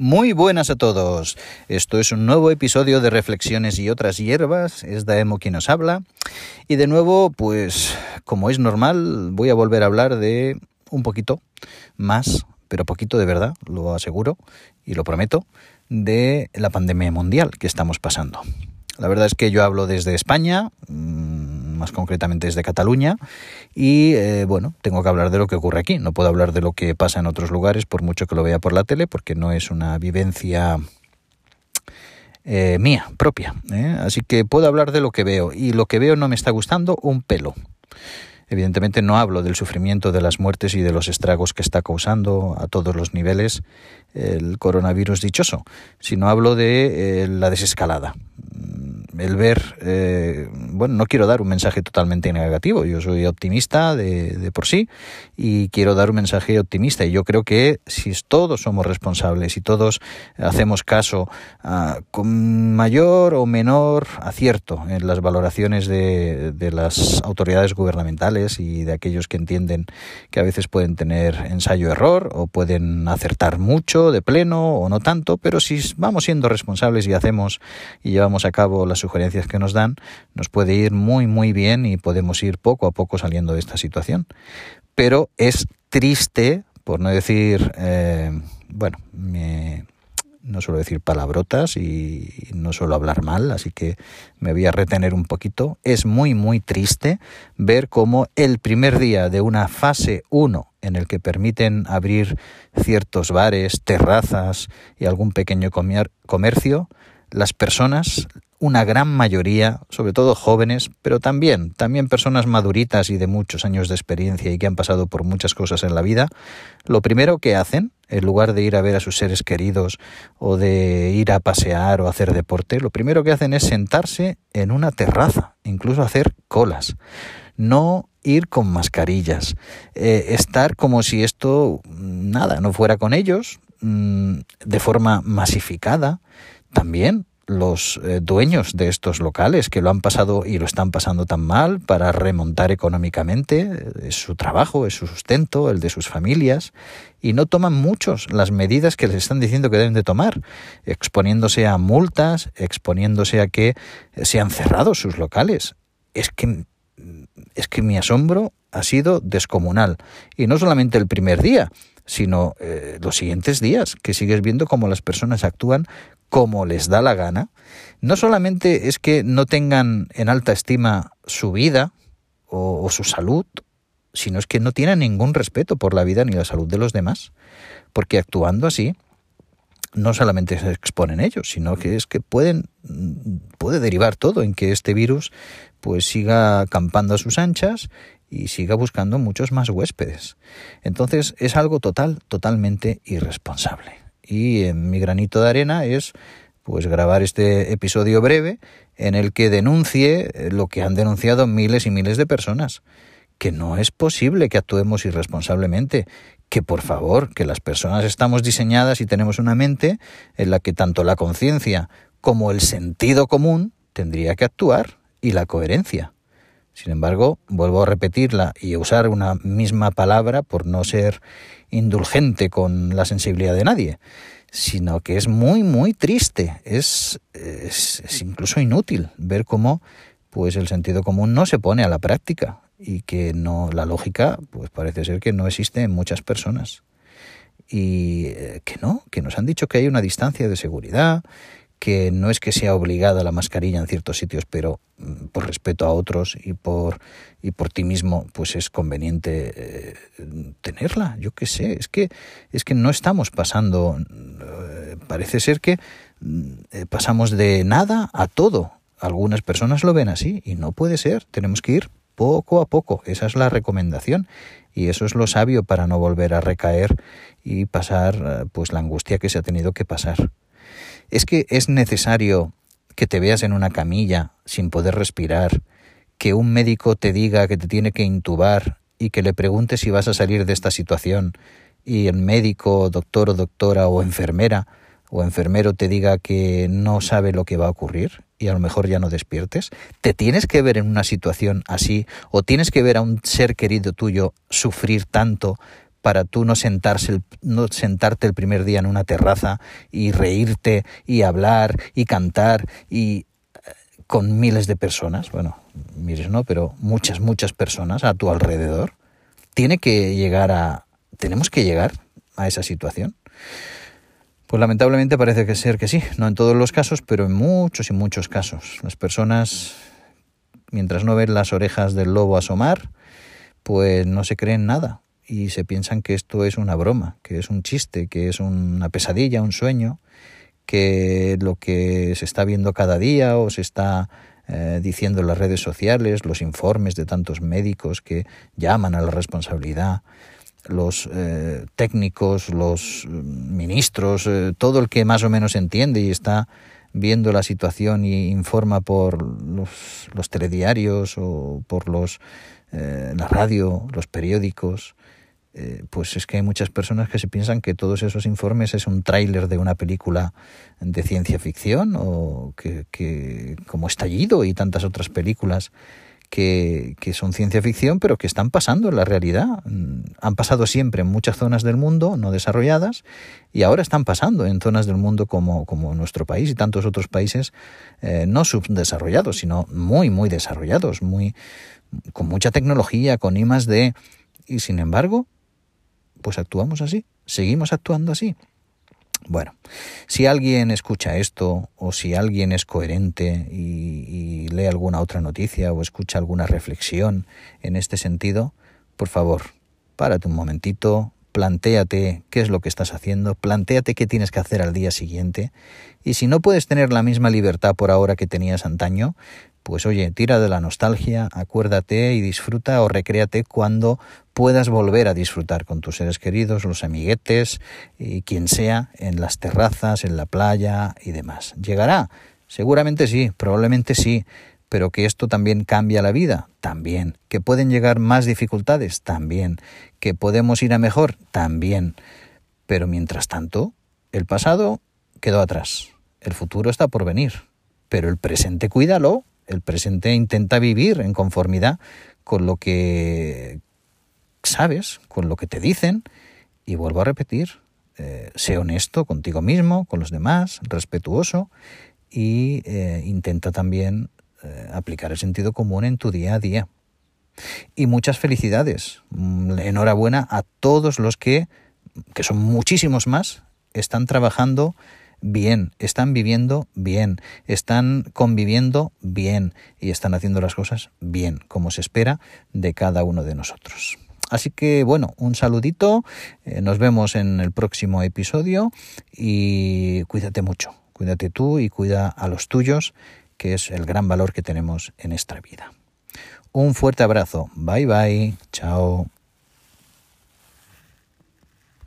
Muy buenas a todos. Esto es un nuevo episodio de Reflexiones y otras hierbas. Es Daemo quien nos habla. Y de nuevo, pues como es normal, voy a volver a hablar de un poquito más, pero poquito de verdad, lo aseguro y lo prometo, de la pandemia mundial que estamos pasando. La verdad es que yo hablo desde España, más concretamente desde Cataluña, y eh, bueno, tengo que hablar de lo que ocurre aquí. No puedo hablar de lo que pasa en otros lugares, por mucho que lo vea por la tele, porque no es una vivencia eh, mía, propia. ¿eh? Así que puedo hablar de lo que veo, y lo que veo no me está gustando un pelo. Evidentemente no hablo del sufrimiento, de las muertes y de los estragos que está causando a todos los niveles el coronavirus dichoso, sino hablo de la desescalada el ver, eh, bueno, no quiero dar un mensaje totalmente negativo, yo soy optimista de, de, por sí y quiero dar un mensaje optimista y yo creo que si todos somos responsables y todos hacemos caso uh, con mayor o menor acierto en las valoraciones de, de las autoridades gubernamentales y de aquellos que entienden que a veces pueden tener ensayo-error o pueden acertar mucho de pleno o no tanto, pero si vamos siendo responsables y hacemos y llevamos a cabo las sugerencias que nos dan, nos puede ir muy, muy bien y podemos ir poco a poco saliendo de esta situación. Pero es triste, por no decir, eh, bueno, no suelo decir palabrotas y no suelo hablar mal, así que me voy a retener un poquito. Es muy, muy triste ver cómo el primer día de una fase 1 en el que permiten abrir ciertos bares, terrazas y algún pequeño comercio, las personas una gran mayoría, sobre todo jóvenes, pero también, también personas maduritas y de muchos años de experiencia y que han pasado por muchas cosas en la vida, lo primero que hacen, en lugar de ir a ver a sus seres queridos o de ir a pasear o hacer deporte, lo primero que hacen es sentarse en una terraza, incluso hacer colas. No ir con mascarillas, eh, estar como si esto nada, no fuera con ellos, mm, de forma masificada, también los eh, dueños de estos locales que lo han pasado y lo están pasando tan mal para remontar económicamente, eh, es su trabajo, es su sustento, el de sus familias, y no toman muchos las medidas que les están diciendo que deben de tomar, exponiéndose a multas, exponiéndose a que sean cerrados sus locales. Es que es que mi asombro ha sido descomunal y no solamente el primer día, sino eh, los siguientes días, que sigues viendo cómo las personas actúan como les da la gana, no solamente es que no tengan en alta estima su vida o, o, su salud, sino es que no tienen ningún respeto por la vida ni la salud de los demás, porque actuando así no solamente se exponen ellos, sino que es que pueden puede derivar todo en que este virus pues siga campando a sus anchas y siga buscando muchos más huéspedes. Entonces es algo total, totalmente irresponsable. Y en mi granito de arena es pues grabar este episodio breve en el que denuncie lo que han denunciado miles y miles de personas, que no es posible que actuemos irresponsablemente, que por favor, que las personas estamos diseñadas y tenemos una mente en la que tanto la conciencia como el sentido común tendría que actuar y la coherencia. Sin embargo, vuelvo a repetirla y a usar una misma palabra por no ser indulgente con la sensibilidad de nadie, sino que es muy, muy triste, es, es, incluso inútil ver cómo pues el sentido común no se pone a la práctica y que no la lógica pues parece ser que no existe en muchas personas. Y eh, que no, que nos han dicho que hay una distancia de seguridad, que no es que sea obligada la mascarilla en ciertos sitios, pero mm, por respeto a otros y por y por ti mismo, pues es conveniente eh, tenerla. Yo qué sé, es que es que no estamos pasando. Eh, parece ser que mm, eh, pasamos de nada a todo. Algunas personas lo ven así y no puede ser. Tenemos que ir poco a poco. Esa es la recomendación y eso es lo sabio para no volver a recaer y pasar pues la angustia que se ha tenido que pasar. Es que es necesario que te veas en una camilla sin poder respirar, que un médico te diga que te tiene que intubar y que le pregunte si vas a salir de esta situación y el médico, doctor o doctora o enfermera o enfermero te diga que no sabe lo que va a ocurrir y a lo mejor ya no despiertes, te tienes que ver en una situación así o tienes que ver a un ser querido tuyo sufrir tanto para tú no, sentarse no sentarte el primer día en una terraza y reírte y hablar y cantar y eh, con miles de personas, bueno, mires no, pero muchas, muchas personas a tu alrededor, tiene que llegar a, tenemos que llegar a esa situación. Pues lamentablemente parece que ser que sí, no en todos los casos, pero en muchos y muchos casos. Las personas, mientras no ven las orejas del lobo asomar, pues no se creen nada y se piensan que esto es una broma, que es un chiste, que es una pesadilla, un sueño, que lo que se está viendo cada día o se está eh, diciendo en las redes sociales, los informes de tantos médicos que llaman a la responsabilidad, los eh, técnicos, los ministros, eh, todo el que más o menos entiende y está viendo la situación y informa por los, telediarios o por los la radio, los periódicos, pues es que hay muchas personas que se piensan que todos esos informes es un tráiler de una película de ciencia ficción o que, como Estallido y tantas otras películas que, son ciencia ficción, pero que están pasando en la realidad. Mm, han pasado siempre en muchas zonas del mundo no desarrolladas y ahora están pasando en zonas del mundo como, como nuestro país y tantos otros países eh, no subdesarrollados, sino muy, muy desarrollados, muy, con mucha tecnología, con I D. Y sin embargo, pues actuamos así, seguimos actuando así. Bueno, si alguien escucha esto o si alguien es coherente y, lee alguna otra noticia o escucha alguna reflexión en este sentido, por favor, párate un momentito, plantéate qué es lo que estás haciendo, plantéate qué tienes que hacer al día siguiente y si no puedes tener la misma libertad por ahora que tenías antaño, pues oye, tira de la nostalgia, acuérdate y disfruta o recréate cuando puedas volver a disfrutar con tus seres queridos, los amiguetes y quien sea, en las terrazas, en la playa y demás. ¿Llegará? Seguramente sí, probablemente sí, pero que esto también cambia la vida, también. Que pueden llegar más dificultades, también. Que podemos ir a mejor, también. Pero mientras tanto, el pasado quedó atrás, el futuro está por venir, pero el presente cuídalo el presente intenta vivir en conformidad con lo que sabes, con lo que te dicen, y vuelvo a repetir, eh, sé honesto contigo mismo, con los demás, respetuoso, y eh, intenta también eh, aplicar el sentido común en tu día a día. Y muchas felicidades. Mm, enhorabuena a todos los que, que son muchísimos más, están trabajando bien, están viviendo bien, están conviviendo bien y están haciendo las cosas bien, como se espera de cada uno de nosotros. Así que bueno, un saludito, eh, nos vemos en el próximo episodio y cuídate mucho, cuídate tú y cuida a los tuyos, que es el gran valor que tenemos en esta vida. Un fuerte abrazo, bye bye, chao.